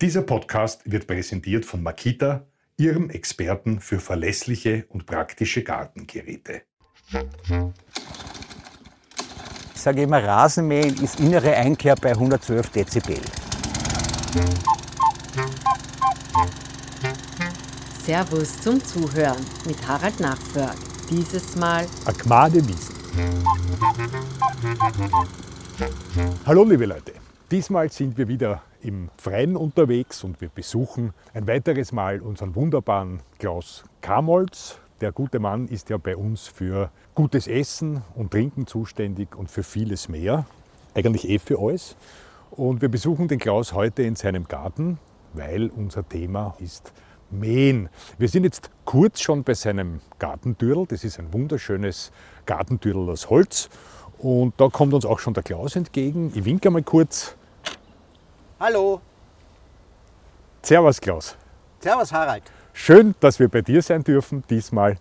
Dieser Podcast wird präsentiert von Makita, Ihrem Experten für verlässliche und praktische Gartengeräte. Ich sage immer, Rasenmähen ist innere Einkehr bei 112 Dezibel. Servus zum Zuhören mit Harald Nachförg. Dieses Mal Agmade Wiesen. Hallo liebe Leute, diesmal sind wir wieder im Freien unterwegs und wir besuchen ein weiteres Mal unseren wunderbaren Klaus Kamolz. Der gute Mann ist ja bei uns für gutes Essen und Trinken zuständig und für vieles mehr. Eigentlich eh für alles. Und wir besuchen den Klaus heute in seinem Garten, weil unser Thema ist Mähen. Wir sind jetzt kurz schon bei seinem Gartentürl. Das ist ein wunderschönes Gartentürl aus Holz. Und da kommt uns auch schon der Klaus entgegen. Ich winke mal kurz. Hallo, Servus Klaus. Servus Harald. Schön, dass wir bei dir sein dürfen diesmal.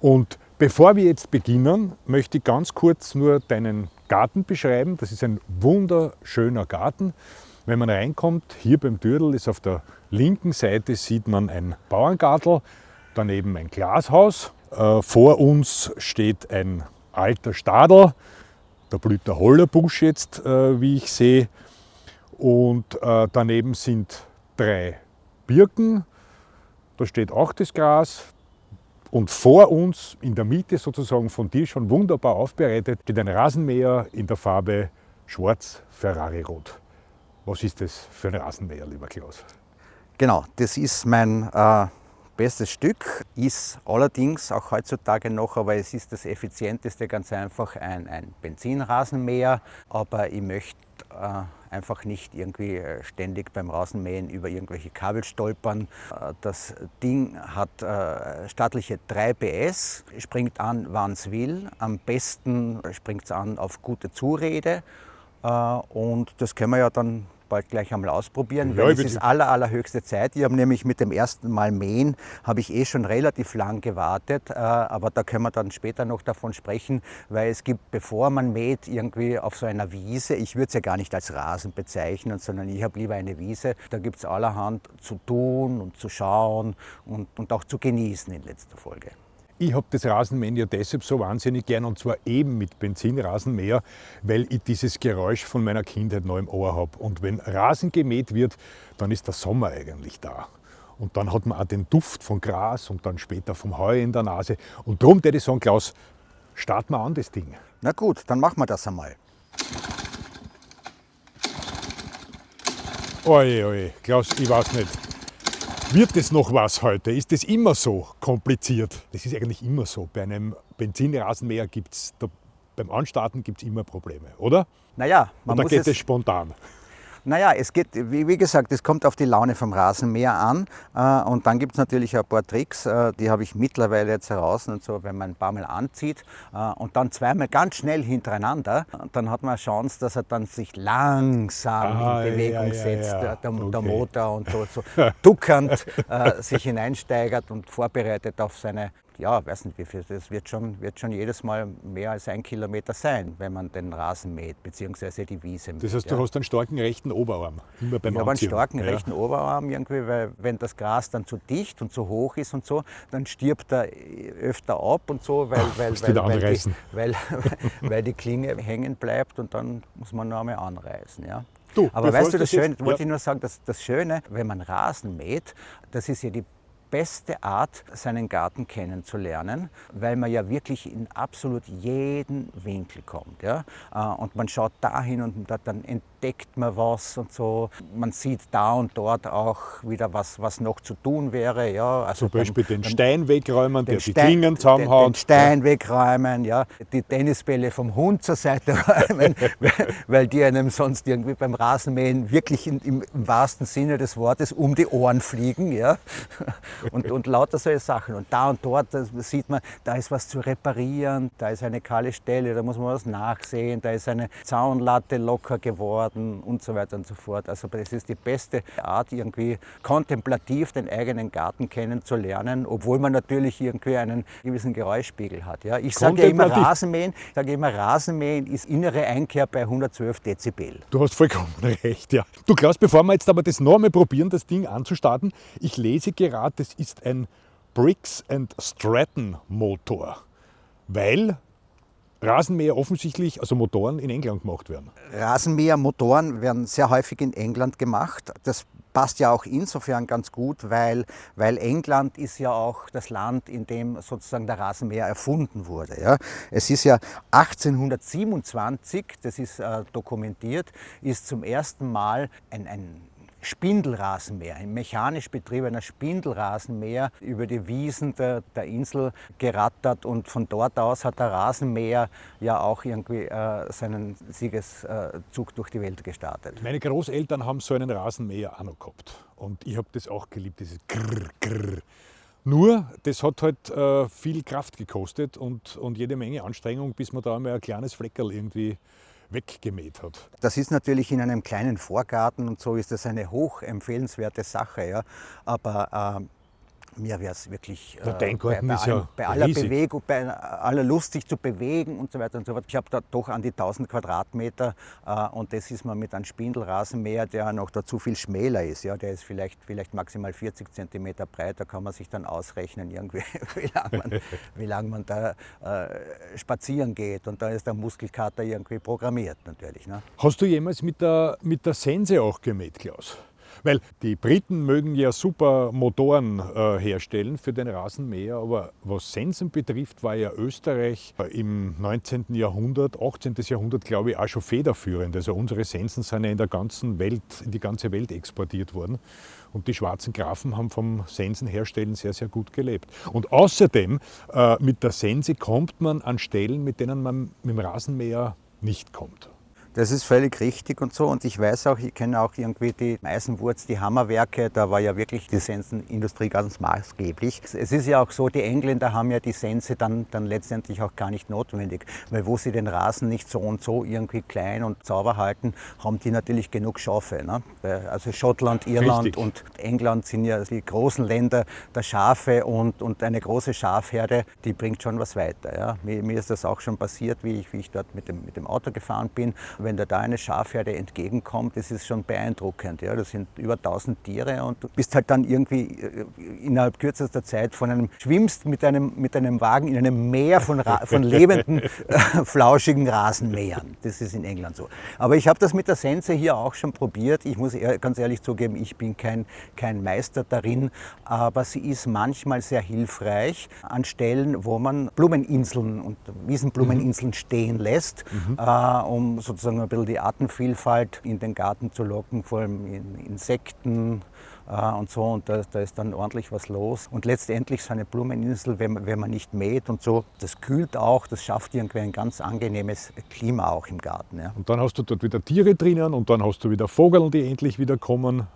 Und bevor wir jetzt beginnen, möchte ich ganz kurz nur deinen Garten beschreiben. Das ist ein wunderschöner Garten. Wenn man reinkommt, hier beim Türl ist auf der linken Seite sieht man ein Bauerngartel, daneben ein Glashaus. Äh, vor uns steht ein alter Stadel. Da blüht der Hollerbusch jetzt, äh, wie ich sehe. Und äh, daneben sind drei Birken. Da steht auch das Gras. Und vor uns, in der Mitte sozusagen von dir schon wunderbar aufbereitet, steht ein Rasenmäher in der Farbe Schwarz Ferrari Rot. Was ist das für ein Rasenmäher, lieber Klaus? Genau, das ist mein äh, bestes Stück, ist allerdings auch heutzutage noch, aber es ist das effizienteste, ganz einfach ein, ein Benzinrasenmäher. Aber ich möchte äh, einfach nicht irgendwie äh, ständig beim Rasenmähen über irgendwelche Kabel stolpern. Äh, Das Ding hat äh, stattliche 3 PS, springt an, wann es will. Am besten springt es an auf gute Zurede. Und das können wir ja dann bald gleich einmal ausprobieren, Ja, weil es ist aller, allerhöchste Zeit. Ich habe nämlich mit dem ersten Mal mähen, habe ich eh schon relativ lang gewartet, äh, aber da können wir dann später noch davon sprechen, weil es gibt, bevor man mäht, irgendwie auf so einer Wiese, ich würde es ja gar nicht als Rasen bezeichnen, sondern ich habe lieber eine Wiese, da gibt es allerhand zu tun und zu schauen und, und auch zu genießen in letzter Folge. Ich habe das Rasenmähen ja deshalb so wahnsinnig gern und zwar eben mit Benzinrasenmäher, weil ich dieses Geräusch von meiner Kindheit noch im Ohr habe. Und wenn Rasen gemäht wird, dann ist der Sommer eigentlich da. Und dann hat man auch den Duft von Gras und dann später vom Heu in der Nase. Und darum würde ich sagen, Klaus, starten wir an das Ding. Na gut, dann machen wir das einmal. Oje, oje, Klaus, ich weiß nicht. Wird es noch was heute? Ist das immer so kompliziert? Das ist eigentlich immer so. Bei einem Benzinrasenmäher gibt es, beim Anstarten gibt es immer Probleme, oder? Naja, man Und da muss geht es, es spontan. Naja, es geht, wie, wie gesagt, es kommt auf die Laune vom Rasenmäher an. Äh, und dann gibt es natürlich ein paar Tricks, äh, die habe ich mittlerweile jetzt heraus. Und so, wenn man ein paar Mal anzieht äh, und dann zweimal ganz schnell hintereinander, dann hat man eine Chance, dass er dann sich langsam Ah, in Bewegung ja, ja, setzt, ja. Der, der, der Okay. Motor und so, so duckend äh, sich hineinsteigert und vorbereitet auf seine, ja, weiß nicht wie viel, das wird schon, wird schon jedes Mal mehr als ein Kilometer sein, wenn man den Rasen mäht, beziehungsweise die Wiese mäht. Das heißt, ja. du hast einen starken rechten Oberarm. Immer beim Ich habe einen starken Ja. rechten Oberarm irgendwie, weil wenn das Gras dann zu dicht und zu hoch ist und so, dann stirbt er öfter ab und so, weil, weil, musst weil, weil, die, weil, weil die Klinge hängen bleibt und dann muss man noch einmal anreißen. Ja. Du, Aber weißt du, das Schöne, wollte ja. ich nur sagen, dass das Schöne, wenn man Rasen mäht, das ist ja die beste Art, seinen Garten kennenzulernen, weil man ja wirklich in absolut jeden Winkel kommt. Ja? Äh, Und man schaut dahin und da- dann entdeckt man was und so. Man sieht da und dort auch wieder, was, was noch zu tun wäre. Ja? Also Zum Beispiel beim- den Stein wegräumen, der den die Stein- Klingen Den, zusammenhaut. den Stein wegräumen, ja, die Tennisbälle vom Hund zur Seite räumen, weil- weil die einem sonst irgendwie beim Rasenmähen wirklich in, im, im wahrsten Sinne des Wortes um die Ohren fliegen. Ja. und, und lauter solche Sachen. Und da und dort sieht man, da ist was zu reparieren, da ist eine kahle Stelle, da muss man was nachsehen, da ist eine Zaunlatte locker geworden und so weiter und so fort. Also das ist die beste Art, irgendwie kontemplativ den eigenen Garten kennenzulernen, obwohl man natürlich irgendwie einen gewissen Geräuschspiegel hat. Ja. Ich sage ja immer Rasenmähen, ich sage immer Rasenmähen ist innere Einkehr bei 112 Dezibel. Du hast vollkommen recht, ja. Du Klaus, bevor wir jetzt aber das nochmal probieren, das Ding anzustarten, ich lese gerade, das ist ein Briggs and Stratton Motor, weil Rasenmäher offensichtlich, also Motoren in England gemacht werden. Rasenmäher-Motoren werden sehr häufig in England gemacht. Das passt ja auch insofern ganz gut, weil, weil England ist ja auch das Land, in dem sozusagen der Rasenmäher erfunden wurde. Ja. Es ist ja 1827, das ist äh, dokumentiert, ist zum ersten Mal ein, ein Spindelrasenmäher, ein mechanisch betriebener Spindelrasenmäher über die Wiesen der, der, Insel gerattert und von dort aus hat der Rasenmäher ja auch irgendwie äh, seinen Siegeszug durch die Welt gestartet. Meine Großeltern haben so einen Rasenmäher auch noch gehabt und ich habe das auch geliebt, dieses Grrr, Grrr. Nur, das hat halt äh, viel Kraft gekostet und, und jede Menge Anstrengung, bis man da mal ein kleines Fleckerl irgendwie weggemäht hat. Das ist natürlich in einem kleinen Vorgarten und so ist das eine hoch empfehlenswerte Sache. Ja. Aber äh, mir wäre es wirklich äh, bei, bei, ja bei, aller Bewegung, bei aller Lust, sich zu bewegen und so weiter und so fort. Ich habe da doch an die 1000 Quadratmeter äh, und das ist man mit einem Spindelrasenmäher, der noch dazu viel schmäler ist. Ja, der ist vielleicht, vielleicht maximal 40 Zentimeter breit. Da kann man sich dann ausrechnen, irgendwie, wie lange man, wie lang man da äh, spazieren geht. Und da ist der Muskelkater irgendwie programmiert natürlich. Ne? Hast du jemals mit der, mit der Sense auch gemäht, Klaus? Weil die Briten mögen ja super Motoren äh, herstellen für den Rasenmäher, aber was Sensen betrifft, war ja Österreich im 19. Jahrhundert, 18. Jahrhundert, glaube ich, auch schon federführend. Also unsere Sensen sind ja in der ganzen Welt, in die ganze Welt exportiert worden. Und die schwarzen Grafen haben vom Sensenherstellen sehr, sehr gut gelebt. Und außerdem, äh, mit der Sense kommt man an Stellen, mit denen man mit dem Rasenmäher nicht kommt. Das ist völlig richtig und so. Und ich weiß auch, ich kenne auch irgendwie die Eisenwurz, die Hammerwerke, da war ja wirklich die Sensenindustrie ganz maßgeblich. Es ist ja auch so, die Engländer haben ja die Sense dann, dann letztendlich auch gar nicht notwendig, weil wo sie den Rasen nicht so und so irgendwie klein und sauber halten, haben die natürlich genug Schafe. Ne? Also Schottland, Irland richtig. und England sind ja die großen Länder der Schafe und, und eine große Schafherde, die bringt schon was weiter. Ja? Mir, mir ist das auch schon passiert, wie ich, wie ich dort mit dem, mit dem Auto gefahren bin wenn dir da eine Schafherde entgegenkommt, das ist schon beeindruckend. Ja? Das sind über 1000 Tiere und du bist halt dann irgendwie äh, innerhalb kürzester Zeit von einem, schwimmst mit einem, mit einem Wagen in einem Meer von, von lebenden, äh, flauschigen Rasenmähern. Das ist in England so. Aber ich habe das mit der Sense hier auch schon probiert. Ich muss ganz ehrlich zugeben, ich bin kein, kein Meister darin, aber sie ist manchmal sehr hilfreich an Stellen, wo man Blumeninseln und Wiesenblumeninseln mhm. stehen lässt, mhm. äh, um sozusagen sozusagen ein bisschen die Artenvielfalt in den Garten zu locken, vor allem in Insekten äh, und so. Und da, da, ist dann ordentlich was los. Und letztendlich so eine Blumeninsel, wenn, wenn man nicht mäht und so, das kühlt auch, das schafft irgendwie ein ganz angenehmes Klima auch im Garten. Ja. Und dann hast du dort wieder Tiere drinnen und dann hast du wieder Vogel, die endlich wieder kommen.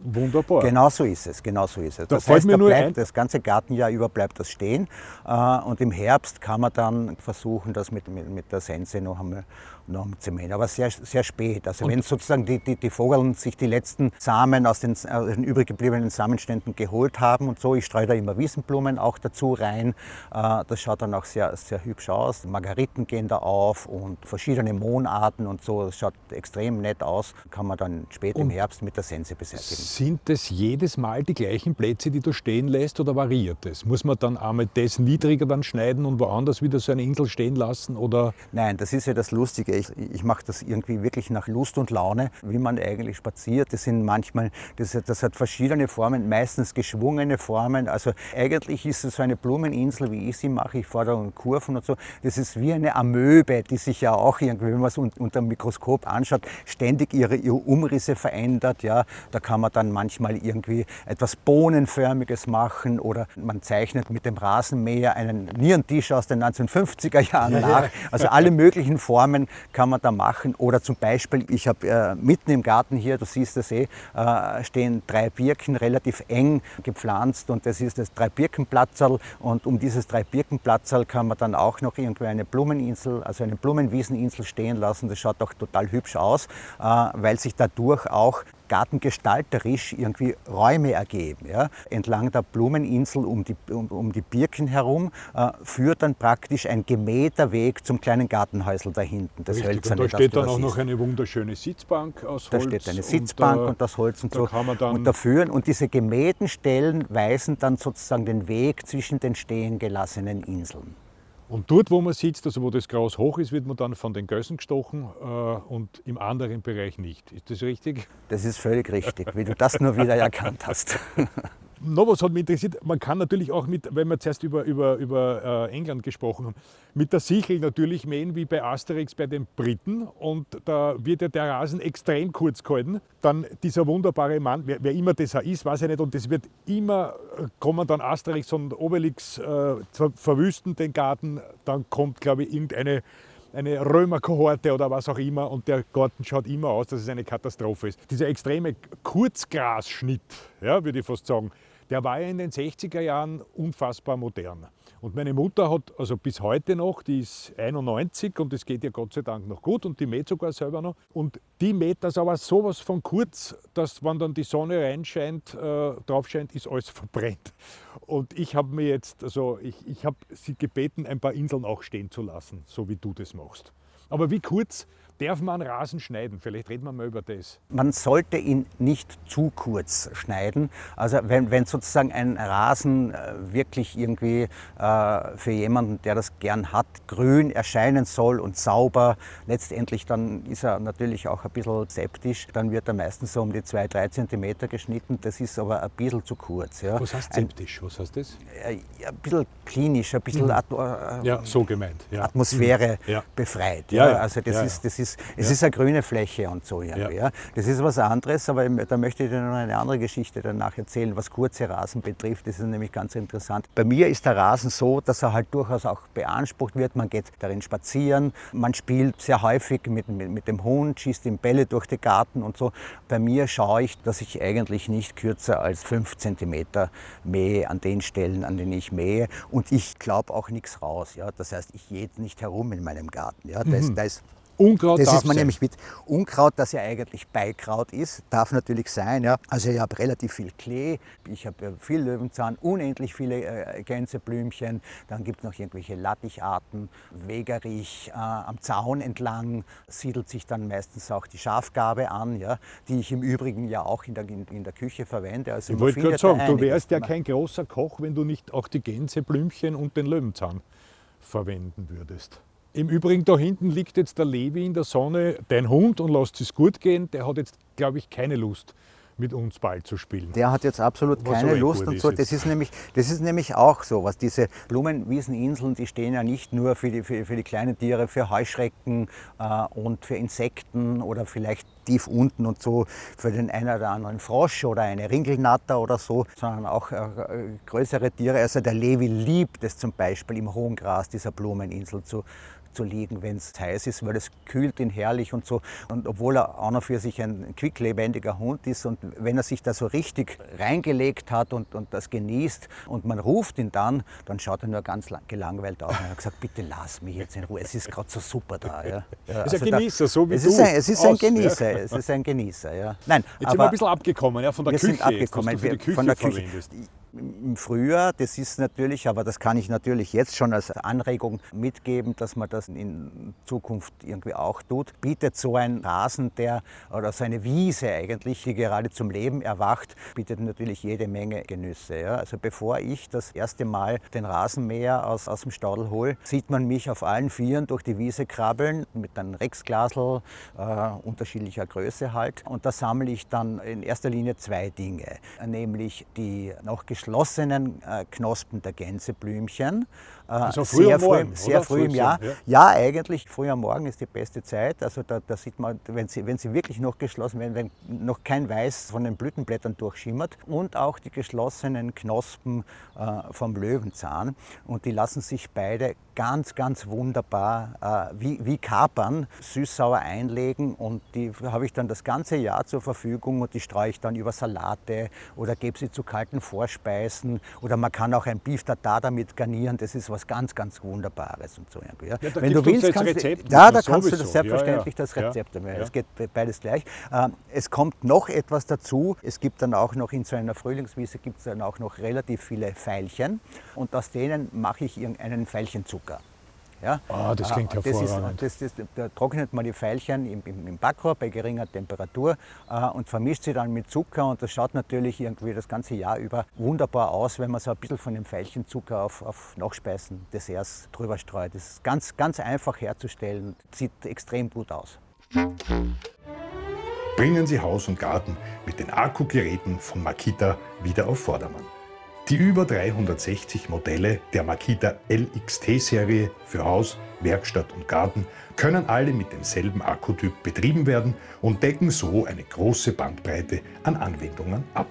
Wunderbar. Genau so ist es, genau so ist es. Das, das heißt, da bleibt, das ganze Gartenjahr über bleibt das stehen äh, und im Herbst kann man dann versuchen, das mit, mit, mit der Sense noch einmal noch zu mähen, aber sehr, sehr spät. Also und wenn sozusagen die, die, die Vogeln sich die letzten Samen aus den, aus den übrig gebliebenen Samenständen geholt haben und so, ich streue da immer Wiesenblumen auch dazu rein. Äh, das schaut dann auch sehr, sehr hübsch aus. Margariten gehen da auf und verschiedene Mohnarten und so. Das schaut extrem nett aus. Kann man dann spät und im Herbst mit der Sense beseitigen. Sind das jedes Mal die gleichen Plätze, die du stehen lässt oder variiert es? Muss man dann einmal das niedriger dann schneiden und woanders wieder so eine Insel stehen lassen? Oder? Nein, das ist ja das Lustige ich, ich mache das irgendwie wirklich nach Lust und Laune, wie man eigentlich spaziert. Das sind manchmal, das, das hat verschiedene Formen, meistens geschwungene Formen. Also eigentlich ist es so eine Blumeninsel, wie ich sie mache. Ich fahre da Kurven und so. Das ist wie eine Amöbe, die sich ja auch irgendwie, wenn man es unter dem Mikroskop anschaut, ständig ihre, ihre Umrisse verändert. Ja, da kann man dann manchmal irgendwie etwas Bohnenförmiges machen oder man zeichnet mit dem Rasenmäher einen Nierentisch aus den 1950er Jahren nach. Also alle möglichen Formen kann man da machen. Oder zum Beispiel, ich habe äh, mitten im Garten hier, du siehst das eh, äh, stehen drei Birken relativ eng gepflanzt und das ist das Dreibirkenplatzerl und um dieses Dreibirkenplatzerl kann man dann auch noch irgendwie eine Blumeninsel, also eine Blumenwieseninsel stehen lassen. Das schaut auch total hübsch aus, äh, weil sich dadurch auch gartengestalterisch irgendwie Räume ergeben. Ja. Entlang der Blumeninsel um die, um, um die Birken herum äh, führt dann praktisch ein gemähter Weg zum kleinen Gartenhäusl da hinten. Das Richtig, Hölzerne, und da steht dann auch noch eine wunderschöne Sitzbank aus Holz. Da steht eine Sitzbank und, und das Holz und da so. Kann man dann und dafür, und diese gemähten Stellen weisen dann sozusagen den Weg zwischen den stehen gelassenen Inseln. Und dort, wo man sitzt, also wo das Gras hoch ist, wird man dann von den Gössen gestochen äh, und im anderen Bereich nicht. Ist das richtig? Das ist völlig richtig, wie du das nur wieder erkannt hast. noch was hat mich interessiert, man kann natürlich auch mit, wenn wir zuerst über, über, über äh, England gesprochen haben, mit der Sichel natürlich mähen wie bei Asterix bei den Briten und da wird ja der Rasen extrem kurz gehalten. Dann dieser wunderbare Mann, wer, wer immer das ist, weiß ich nicht, und das wird immer, kommen dann Asterix und Obelix äh, verwüsten den Garten, dann kommt glaube ich irgendeine eine Römerkohorte oder was auch immer und der Garten schaut immer aus, dass es eine Katastrophe ist. Dieser extreme Kurzgrasschnitt, ja, würde ich fast sagen, der war ja in den 60er Jahren unfassbar modern. Und meine Mutter hat also bis heute noch, die ist 91 und es geht ihr Gott sei Dank noch gut und die mäht sogar selber noch. Und die mäht das aber sowas von kurz, dass wenn dann die Sonne reinscheint, äh, drauf scheint, ist alles verbrennt. Und ich habe mir jetzt, also ich, ich habe sie gebeten, ein paar Inseln auch stehen zu lassen, so wie du das machst. Aber wie kurz Darf man Rasen schneiden? Vielleicht reden wir mal über das. Man sollte ihn nicht zu kurz schneiden. Also wenn, wenn sozusagen ein Rasen äh, wirklich irgendwie äh, für jemanden, der das gern hat, grün erscheinen soll und sauber, letztendlich dann ist er natürlich auch ein bisschen septisch. Dann wird er meistens so um die 2-3 cm geschnitten. Das ist aber ein bisschen zu kurz. Ja. Was heißt septisch? Was heißt das? Ein, ein bisschen klinisch, ein bisschen mhm. At ja, so gemeint. Ja. Atmosphäre mhm. ja. befreit. Ja. Also das, Ist, das ist ist, es ja. ist eine grüne Fläche und so. Ja. ja. Das ist was anderes, aber da möchte ich dir noch eine andere Geschichte danach erzählen, was kurze Rasen betrifft. Das ist nämlich ganz interessant. Bei mir ist der Rasen so, dass er halt durchaus auch beansprucht wird. Man geht darin spazieren, man spielt sehr häufig mit, mit, mit dem Hund, schießt ihm Bälle durch den Garten und so. Bei mir schaue ich, dass ich eigentlich nicht kürzer als 5 cm mähe an den Stellen, an denen ich mähe. Und ich glaube auch nichts raus. Ja. Das heißt, ich gehe nicht herum in meinem Garten. Ja. Da, ist, mhm. da ist Unkraut Das ist man sein. nämlich mit Unkraut, das ja eigentlich Beikraut ist, darf natürlich sein. Ja. Also ich habe relativ viel Klee, ich habe viel Löwenzahn, unendlich viele äh, Gänseblümchen. Dann gibt es noch irgendwelche Latticharten, Wegerich. Äh, am Zaun entlang siedelt sich dann meistens auch die Schafgabe an, ja, die ich im Übrigen ja auch in der, in, in der Küche verwende. Also ich wollte gerade sagen, du wärst ja kein großer Koch, wenn du nicht auch die Gänseblümchen und den Löwenzahn verwenden würdest. Im Übrigen, da hinten liegt jetzt der Levi in der Sonne, dein Hund, und lässt es gut gehen. Der hat jetzt, glaube ich, keine Lust mit uns Ball zu spielen. Der hat jetzt absolut was keine Lust und so. Das ist, nämlich, das ist nämlich auch so, was diese Blumenwieseninseln, die stehen ja nicht nur für die, für, für die kleinen Tiere, für Heuschrecken äh, und für Insekten oder vielleicht tief unten und so für den einen oder anderen Frosch oder eine Ringelnatter oder so, sondern auch äh, größere Tiere. Also der Levi liebt es zum Beispiel im hohen Gras dieser Blumeninsel zu zu liegen, wenn es heiß ist, weil es kühlt ihn herrlich und so. Und obwohl er auch noch für sich ein quicklebendiger Hund ist und wenn er sich da so richtig reingelegt hat und, und das genießt und man ruft ihn dann, dann schaut er nur ganz gelangweilt aus und er hat gesagt, bitte lass mich jetzt in Ruhe, es ist gerade so super da. Ja. Ja, ist also ein Genießer, da, so wie es du. Ist ein, es ist ein Genießer, ja. es ist ein Genießer, ja. Nein, jetzt aber, sind wir ein bisschen abgekommen ja, von der wir Küche, sind abgekommen, jetzt, du für die Küche von der Küche. Verwendest im Frühjahr, das ist natürlich, aber das kann ich natürlich jetzt schon als Anregung mitgeben, dass man das in Zukunft irgendwie auch tut, bietet so ein Rasen, der oder so eine Wiese eigentlich, die gerade zum Leben erwacht, bietet natürlich jede Menge Genüsse. Ja. Also bevor ich das erste Mal den Rasenmäher aus, aus dem Stadel hole, sieht man mich auf allen Vieren durch die Wiese krabbeln mit einem Rexglasel äh, unterschiedlicher Größe halt. Und da sammle ich dann in erster Linie zwei Dinge, nämlich die noch geschlossenen äh, Knospen der Gänseblümchen. Äh, also früh sehr am Morgen, früh, sehr früh im Jahr. Ja. ja. eigentlich früh am Morgen ist die beste Zeit. Also da, da sieht man, wenn sie, wenn sie wirklich noch geschlossen werden, wenn noch kein Weiß von den Blütenblättern durchschimmert und auch die geschlossenen Knospen äh, vom Löwenzahn. Und die lassen sich beide ganz, ganz wunderbar äh, wie, wie Kapern süß-sauer einlegen und die habe ich dann das ganze Jahr zur Verfügung und die streue ich dann über Salate oder gebe sie zu kalten Vorspeisen oder man kann auch ein Beef Tartar damit garnieren. Das ist was was ganz, ganz Wunderbares und so. Ja. Ja, Wenn du willst, kannst Rezept ja, da kannst du das selbstverständlich das Rezept. Ja, Es geht beides gleich. Ähm, es kommt noch etwas dazu. Es gibt dann auch noch in so einer Frühlingswiese gibt es dann auch noch relativ viele Veilchen und aus denen mache ich einen Veilchenzucker. Ja? Oh, das klingt äh, hervorragend. Das ist, das, da trocknet man die Veilchen im, im, im Backrohr bei geringer Temperatur äh, und vermischt sie dann mit Zucker und das schaut natürlich irgendwie das ganze Jahr über wunderbar aus, wenn man so ein bisschen von dem Veilchenzucker auf, auf Nachspeisen, Desserts drüber streut. Das ist ganz, ganz einfach herzustellen, sieht extrem gut aus. Bringen Sie Haus und Garten mit den Akkugeräten von Makita wieder auf Vordermann. Die über 360 Modelle der Makita LXT-Serie für Haus, Werkstatt und Garten können alle mit demselben Akkutyp betrieben werden und decken so eine große Bandbreite an Anwendungen ab.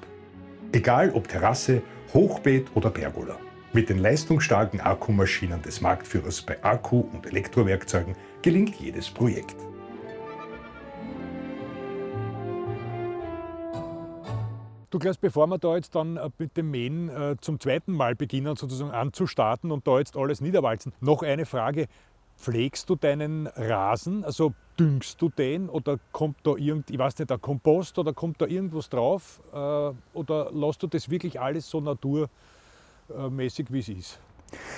Egal ob Terrasse, Hochbeet oder Pergola. Mit den leistungsstarken Akkumaschinen des Marktführers bei Akku- und Elektrowerkzeugen gelingt jedes Projekt. Du bevor wir da jetzt dann äh, mit dem Mähen äh, zum zweiten Mal beginnen, sozusagen anzustarten und da jetzt alles niederwalzen, noch eine Frage. Pflegst du deinen Rasen? Also düngst du den oder kommt da irgend, ich weiß nicht, ein Kompost oder kommt da irgendwas drauf? Äh, oder lässt du das wirklich alles so naturmäßig, wie es ist?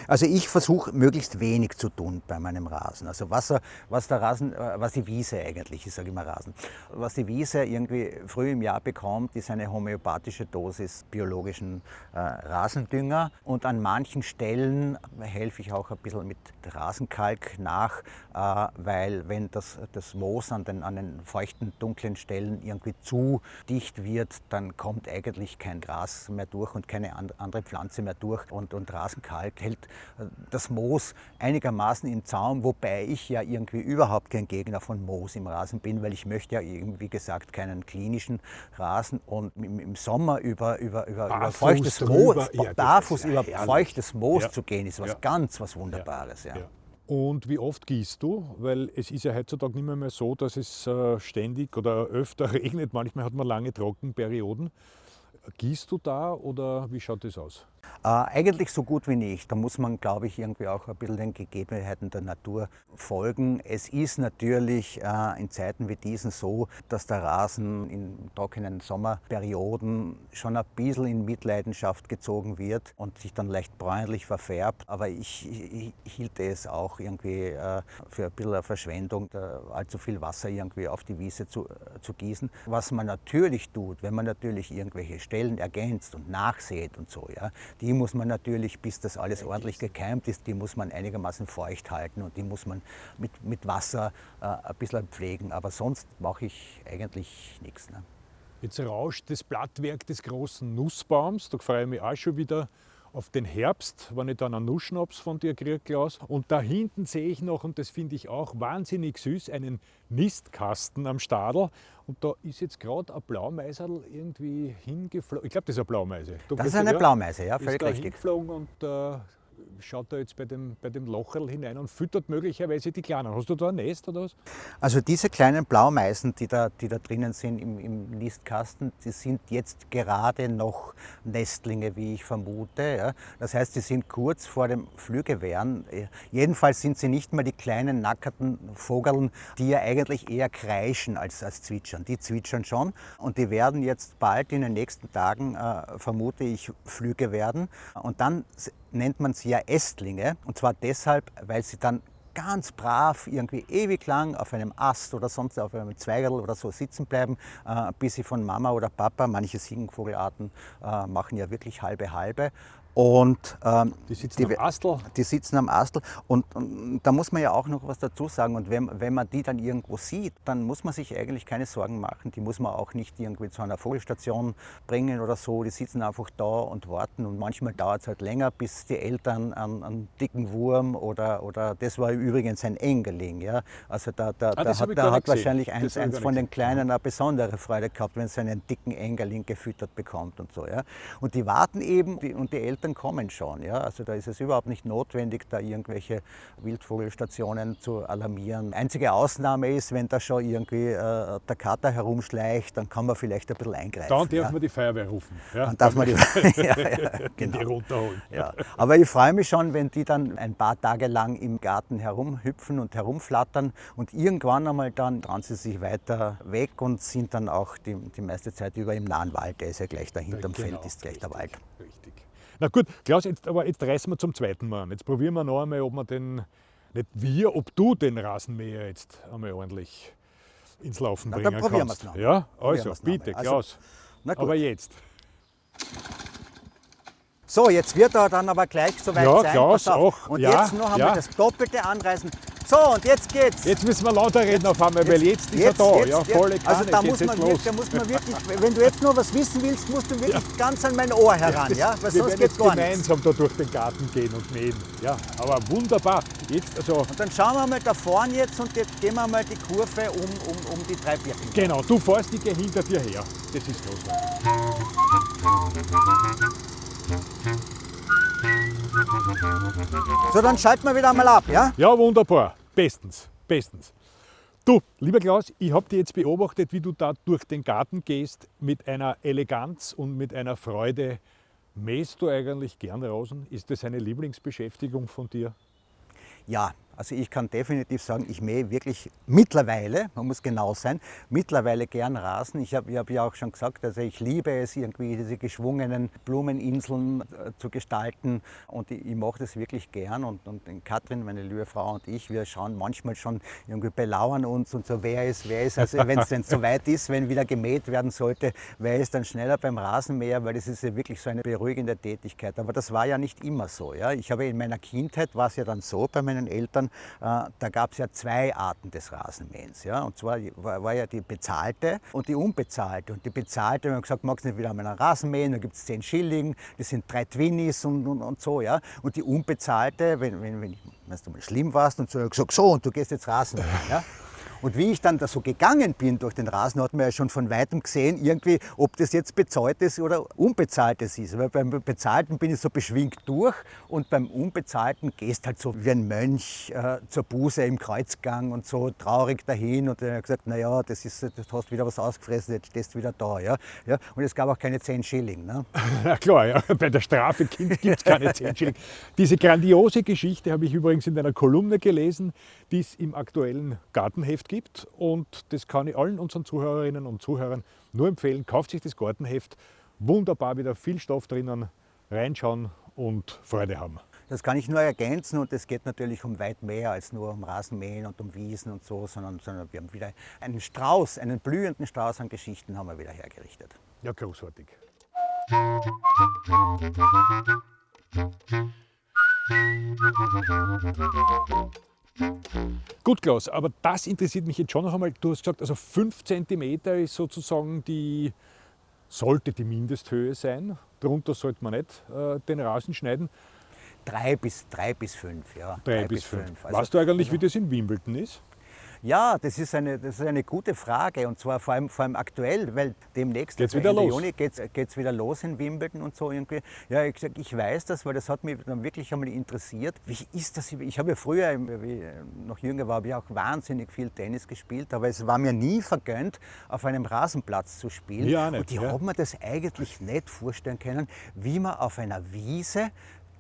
Also ich versuche möglichst wenig zu tun bei meinem Rasen. Also was, was der Rasen, äh, was die Wiese eigentlich, ich sage immer Rasen, was die Wiese irgendwie früh im Jahr bekommt, ist eine homöopathische Dosis biologischen äh, Rasendünger. Und an manchen Stellen helfe ich auch ein bisschen mit Rasenkalk nach, äh, weil wenn das, das Moos an den, an den feuchten, dunklen Stellen irgendwie zu dicht wird, dann kommt eigentlich kein Gras mehr durch und keine andere Pflanze mehr durch. Und, und Rasenkalk hält äh, das Moos einigermaßen im Zaum, wobei ich ja irgendwie überhaupt kein Gegner von Moos im Rasen bin, weil ich möchte ja wie gesagt keinen klinischen Rasen und im, Sommer über, über, über, über feuchtes Moos, ja, barfuß ja über feuchtes Moos ja. zu gehen, ist was ganz was Wunderbares. Und wie oft gießt du? Weil es ist ja heutzutage nicht mehr, mehr so, dass es äh, ständig oder öfter regnet. Manchmal hat man lange Trockenperioden. Gießt du da oder wie schaut das aus? Äh, eigentlich so gut wie nicht. Da muss man, glaube ich, irgendwie auch ein bisschen den Gegebenheiten der Natur folgen. Es ist natürlich äh, in Zeiten wie diesen so, dass der Rasen in trockenen Sommerperioden schon ein bisschen in Mitleidenschaft gezogen wird und sich dann leicht bräunlich verfärbt. Aber ich, ich, ich hielt es auch irgendwie äh, für ein bisschen eine Verschwendung, allzu viel Wasser irgendwie auf die Wiese zu, äh, zu gießen. Was man natürlich tut, wenn man natürlich irgendwelche Stellen ergänzt und nachsät und so, ja, die muss man natürlich, bis das alles ordentlich gekeimt ist, die muss man einigermaßen feucht halten und die muss man mit, mit Wasser äh, ein bisschen pflegen. Aber sonst mache ich eigentlich nichts. Ne? Jetzt rauscht das Blattwerk des großen Nussbaums. Da freue ich mich auch schon wieder auf den Herbst, wenn ich dann einen Nussschnaps von dir kriege, Klaus. Und da hinten sehe ich noch, und das finde ich auch wahnsinnig süß, einen Nistkasten am Stadel. Und da ist jetzt gerade ein Blaumeiserl irgendwie hingeflogen. Ich glaube, das ist eine Blaumeise. Du das ist eine ja, Blaumeise, ja, völlig ist da richtig. Hingeflogen und äh, schaut da jetzt bei dem, bei dem Locherl hinein und füttert möglicherweise die Kleinen. Hast du da ein Nest oder was? Also diese kleinen Blaumeisen, die da, die da drinnen sind im, im Nistkasten, die sind jetzt gerade noch Nestlinge, wie ich vermute. Ja. Das heißt, sie sind kurz vor dem Flügewehren. Jedenfalls sind sie nicht mehr die kleinen nackerten Vogeln, die ja eigentlich eher kreischen als, als zwitschern. Die zwitschern schon und die werden jetzt bald in den nächsten Tagen, äh, vermute ich, Flüge werden. Und dann nennt man sie ja Ästlinge. Und zwar deshalb, weil sie dann ganz brav irgendwie ewig lang auf einem Ast oder sonst auf einem Zweigerl oder so sitzen bleiben, äh, bis sie von Mama oder Papa, manche Siegenvogelarten äh, machen ja wirklich halbe halbe, und, ähm, die sitzen die, am Astel? Die sitzen am Astel. Und, und, da muss man ja auch noch was dazu sagen. Und wenn, wenn man die dann irgendwo sieht, dann muss man sich eigentlich keine Sorgen machen. Die muss man auch nicht irgendwie zu einer Vogelstation bringen oder so. Die sitzen einfach da und warten. Und manchmal dauert es halt länger, bis die Eltern einen, einen, dicken Wurm oder, oder das war übrigens ein Engerling. Ja? Also da, da, ah, da hat, da hat wahrscheinlich eins, eins von den Kleinen eine besondere Freude gehabt, wenn es einen dicken Engerling gefüttert bekommt und so. Ja? Und die warten eben die, und die Eltern Eltern kommen schon. Ja? Also da ist es überhaupt nicht notwendig, da irgendwelche Wildvogelstationen zu alarmieren. Einzige Ausnahme ist, wenn da schon irgendwie äh, der Kater herumschleicht, dann kann man vielleicht ein bisschen eingreifen. Dann darf ja? man die Feuerwehr rufen. Ja? Dann darf man die, ja, genau. die runterholen. Ja. Aber ich freue mich schon, wenn die dann ein paar Tage lang im Garten herumhüpfen und herumflattern und irgendwann einmal dann dran sie sich weiter weg und sind dann auch die, die meiste Zeit über im nahen Wald. Der ist ja gleich da hinterm genau, Feld, ist gleich richtig, der Wald. Richtig. Na gut, Klaus, jetzt, aber jetzt reißen wir zum zweiten Mal an. Jetzt probieren wir noch einmal, ob wir den, nicht wir, ob du den Rasenmäher jetzt einmal ordentlich ins Laufen Na, bringen dann probieren kannst. Noch. Ja, also bitte, also, Klaus. aber jetzt. So, jetzt wird er dann aber gleich soweit ja, sein. Klaus, auch. Und ja, jetzt noch einmal ja. das doppelte anreißen. So, und jetzt geht's. Jetzt müssen wir lauter reden auf einmal, weil jetzt ist er da. Jetzt, ja, volle jetzt. Also da muss, man wirklich, da muss man wirklich, wenn du jetzt nur was wissen willst, musst du wirklich ja. ganz an mein Ohr heran, ja? Weil wir sonst geht's gar gemeinsam nichts. da durch den Garten gehen und mähen. Ja, aber wunderbar. Jetzt also und dann schauen wir mal da vorne jetzt und jetzt gehen wir mal die Kurve um, um, um die drei Birken. Genau, du fährst, gehe hinter dir her. Das ist los. So, dann schalten wir wieder einmal ab, ja? Ja, wunderbar. Bestens, bestens. Du, lieber Klaus, ich habe dir jetzt beobachtet, wie du da durch den Garten gehst mit einer Eleganz und mit einer Freude. Mähst du eigentlich gern Rosen? Ist das eine Lieblingsbeschäftigung von dir? Ja, also ich kann definitiv sagen, ich mähe wirklich mittlerweile, man muss genau sein, mittlerweile gern Rasen. Ich habe hab ja auch schon gesagt, also ich liebe es irgendwie, diese geschwungenen Blumeninseln äh, zu gestalten und ich, ich mache das wirklich gern. Und, und Katrin, meine liebe Frau und ich, wir schauen manchmal schon irgendwie belauern uns und so, wer ist, wer ist, also wenn es denn so weit ist, wenn wieder gemäht werden sollte, wer ist dann schneller beim Rasenmäher, weil das ist ja wirklich so eine beruhigende Tätigkeit. Aber das war ja nicht immer so. Ja? Ich habe in meiner Kindheit, war es ja dann so bei meinen Eltern, äh, da gab es ja zwei Arten des Rasenmähens. Ja? Und zwar war, ja die bezahlte und die unbezahlte. Und die bezahlte, wir haben gesagt, magst du nicht wieder einmal einen Rasen mähen, da gibt es 10 Schilling, das sind drei Twinnies und, und, und so. Ja? Und die unbezahlte, wenn, wenn, wenn, wenn du mal schlimm warst und so, gesagt, so, und du gehst jetzt Rasen. Ja? Und wie ich dann da so gegangen bin durch den Rasen, hat man ja schon von weitem gesehen, irgendwie, ob das jetzt bezahltes oder unbezahltes ist. Weil beim Bezahlten bin ich so beschwingt durch und beim Unbezahlten gehst halt so wie ein Mönch äh, zur Buße im Kreuzgang und so traurig dahin. Und er hat gesagt, naja, das ist, das hast wieder was ausgefressen, jetzt stehst du wieder da. Ja? Ja? Und es gab auch keine 10 Schilling. Ne? Ja klar, ja. bei der Strafe gibt es keine 10 Schilling. Diese grandiose Geschichte habe ich übrigens in einer Kolumne gelesen, die es im aktuellen Gartenheft gibt. Und das kann ich allen unseren Zuhörerinnen und Zuhörern nur empfehlen. Kauft sich das Gartenheft. Wunderbar, wieder viel Stoff drinnen. Reinschauen und Freude haben. Das kann ich nur ergänzen und es geht natürlich um weit mehr als nur um Rasenmähen und um Wiesen und so, sondern, sondern wir haben wieder einen Strauß, einen blühenden Strauß an Geschichten haben wir wieder hergerichtet. Ja, großartig. Gut, Klaus, aber das interessiert mich jetzt schon noch einmal. Du hast gesagt, also 5 cm ist sozusagen die, sollte die Mindesthöhe sein. Darunter sollte man nicht äh, den Rasen schneiden. Drei bis, drei bis fünf, ja. Drei, drei bis, bis fünf. fünf. Also, weißt du eigentlich, also, wie das in Wimbledon ist? Ja, das ist eine, das ist eine gute Frage und zwar vor allem, vor allem aktuell, weil demnächst geht's also wieder Ende los. Juni geht's, geht's wieder los in Wimbledon und so irgendwie. Ja, ich, ich weiß das, weil das hat mich dann wirklich einmal interessiert. Wie ist das? Ich habe ja früher, wie noch jünger war, habe ich auch wahnsinnig viel Tennis gespielt, aber es war mir nie vergönnt, auf einem Rasenplatz zu spielen. Ja, nicht, und ich ja. habe mir das eigentlich nicht vorstellen können, wie man auf einer Wiese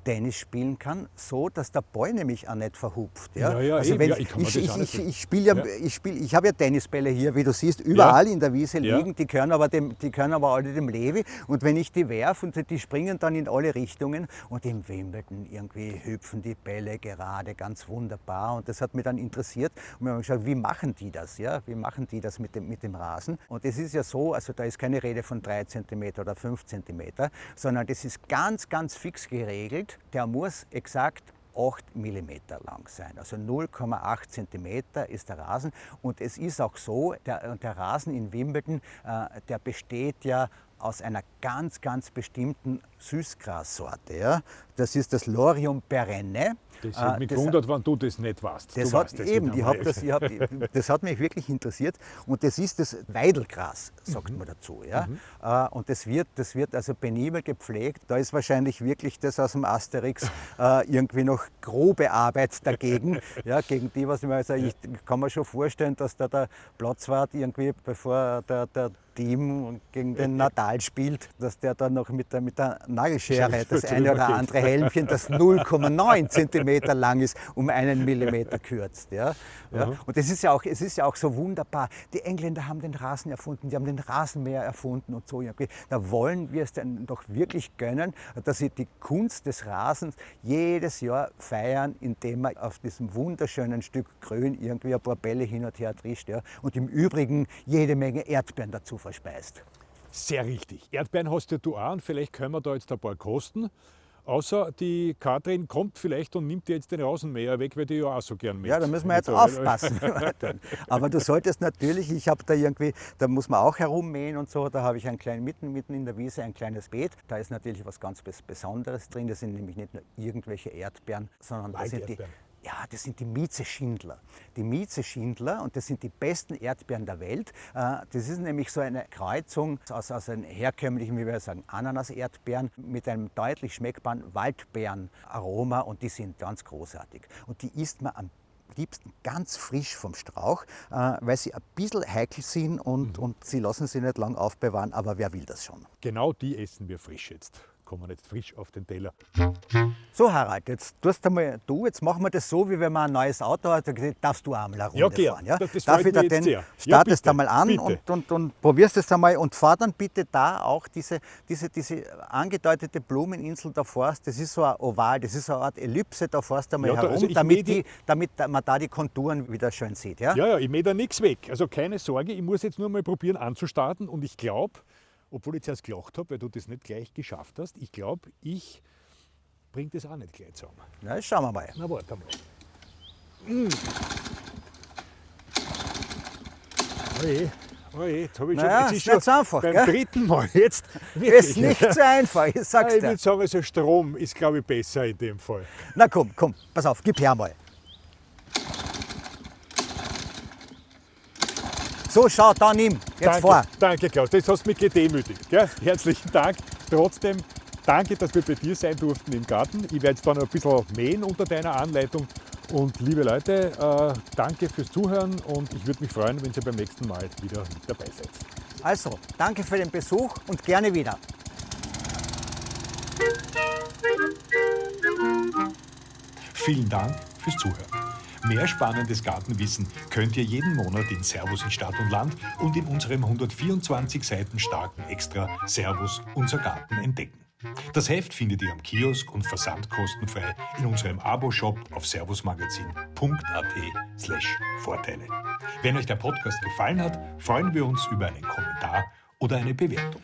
Tennis spielen kann, so dass der Ball nämlich auch nicht verhupft. Ja, Ja, ja, also eben, wenn, ja, ich ich, ich, ich, spiele ja, ich, spiel, ich habe ja Tennisbälle hier, wie du siehst, überall in der Wiese liegen, die gehören, aber dem, die gehören aber alle dem Levi. Und wenn ich die werfe und die springen dann in alle Richtungen und im Wimbledon irgendwie hüpfen die Bälle gerade ganz wunderbar. Und das hat mich dann interessiert. Und wir haben geschaut, wie machen die das? Ja? Wie machen die das mit dem, mit dem Rasen? Und es ist ja so, also da ist keine Rede von 3 cm oder 5 cm, sondern das ist ganz, ganz fix geregelt. Der muss exakt 8 mm lang sein. Also 0,8 cm ist der Rasen. Und es ist auch so, der, der Rasen in Wimbledon, äh, der besteht ja aus einer ganz, ganz bestimmten Süßgrassorte. Ja? Das ist das Lorium perenne. Das Äh, hat mich gewundert, wenn du das nicht weißt. das du hat, weißt das eben, ich hab das, ich hab, das hat mich wirklich interessiert. Und das ist das Weidelgras, sagt Mhm. man dazu. Ja? Äh, Und das wird, das wird also penibel gepflegt. Da ist wahrscheinlich wirklich das aus dem Asterix äh, irgendwie noch grobe Arbeit dagegen. ja, gegen die, was ich mir, also ich kann mir schon vorstellen, dass da der Platzwart irgendwie, bevor der, der Team gegen den Nadal spielt, dass der dann noch mit der, mit der Nagelschere das eine oder andere Helmchen, das 0,9 Zentimeter lang ist, um einen Millimeter kürzt. Ja? Ja? Und das ist ja auch, es ist ja auch so wunderbar. Die Engländer haben den Rasen erfunden, die haben den Rasenmäher erfunden und so. Da wollen wir es dann doch wirklich gönnen, dass sie die Kunst des Rasens jedes Jahr feiern, indem man auf diesem wunderschönen Stück Grün irgendwie ein paar Bälle hin und her trischt ja? und im Übrigen jede Menge Erdbeeren dazu verspeist. Sehr richtig. Erdbeeren hast ja du auch und vielleicht können wir da jetzt ein paar kosten. Außer die Katrin kommt vielleicht und nimmt dir jetzt den Rasenmäher weg, weil die ja auch so gern mit. Ja, da müssen wir jetzt Also, aufpassen. Aber du solltest natürlich, ich habe da irgendwie, da muss man auch herummähen und so, da habe ich ein klein, mitten, mitten in der Wiese ein kleines Beet. Da ist natürlich was ganz Bes- Besonderes drin. Das sind nämlich nicht nur irgendwelche Erdbeeren, sondern das sind die. Ja, das sind die Mieze-Schindler. Die Mieze-Schindler und das sind die besten Erdbeeren der Welt. Äh, Das ist nämlich so eine Kreuzung aus, aus einem herkömmlichen, wie wir sagen, Ananas-Erdbeeren mit einem deutlich schmeckbaren Waldbeeren-Aroma und die sind ganz großartig. Und die isst man am liebsten ganz frisch vom Strauch, äh, weil sie ein bisschen heikel sind und, und sie lassen sie nicht lang aufbewahren, aber wer will das schon? Genau die essen wir frisch jetzt. Kommen jetzt frisch auf den Teller. So Harald, jetzt tust einmal du, jetzt machen wir das so, wie wenn man ein neues Auto hat, da darfst du einmal eine Runde Ja, gern. fahren. Ja? Das- das Darf ich da den, sehr. Ja, startest bitte, einmal an und, und, und probierst es einmal und fahr dann bitte da auch diese, diese, diese angedeutete Blumeninsel da fährst, das ist so ein Oval, das ist so eine Art Ellipse, da fährst du einmal Ja, herum, also damit, die, damit man da die Konturen wieder schön sieht. Ja? Ja, ja, ich mähe da nichts weg. Also keine Sorge, ich muss jetzt nur mal probieren anzustarten und ich glaube, obwohl ich zuerst gelacht habe, weil du das nicht gleich geschafft hast, ich glaube, ich bringe das auch nicht gleich zusammen. Na, jetzt schauen wir mal. Na, warte mal. Mm. Oje, oje, jetzt habe ich Naja, schon, ist nicht so einfach, beim gell? dritten Mal jetzt. Ist nicht so einfach, ich sag's Ich dir. würde sagen, also Strom ist, glaube ich, besser in dem Fall. Na komm, komm, pass auf, gib her mal. So, schau, da nimm, jetzt danke, vor. danke, Klaus. Das hast mich gedemütigt. Gell? Herzlichen Dank. Trotzdem, danke, dass wir bei dir sein durften im Garten. Ich werde jetzt dann noch ein bisschen mähen unter deiner Anleitung. Und liebe Leute, äh, danke fürs Zuhören und ich würde mich freuen, wenn ihr beim nächsten Mal wieder mit dabei seid. Also, danke für den Besuch und gerne wieder. Vielen Dank fürs Zuhören. Mehr spannendes Gartenwissen könnt ihr jeden Monat in Servus in Stadt und Land und in unserem 124 Seiten starken Extra Servus unser Garten entdecken. Das Heft findet ihr am Kiosk und versandkostenfrei in unserem Abo-Shop auf servusmagazin.at slash Vorteile. Wenn euch der Podcast gefallen hat, freuen wir uns über einen Kommentar oder eine Bewertung.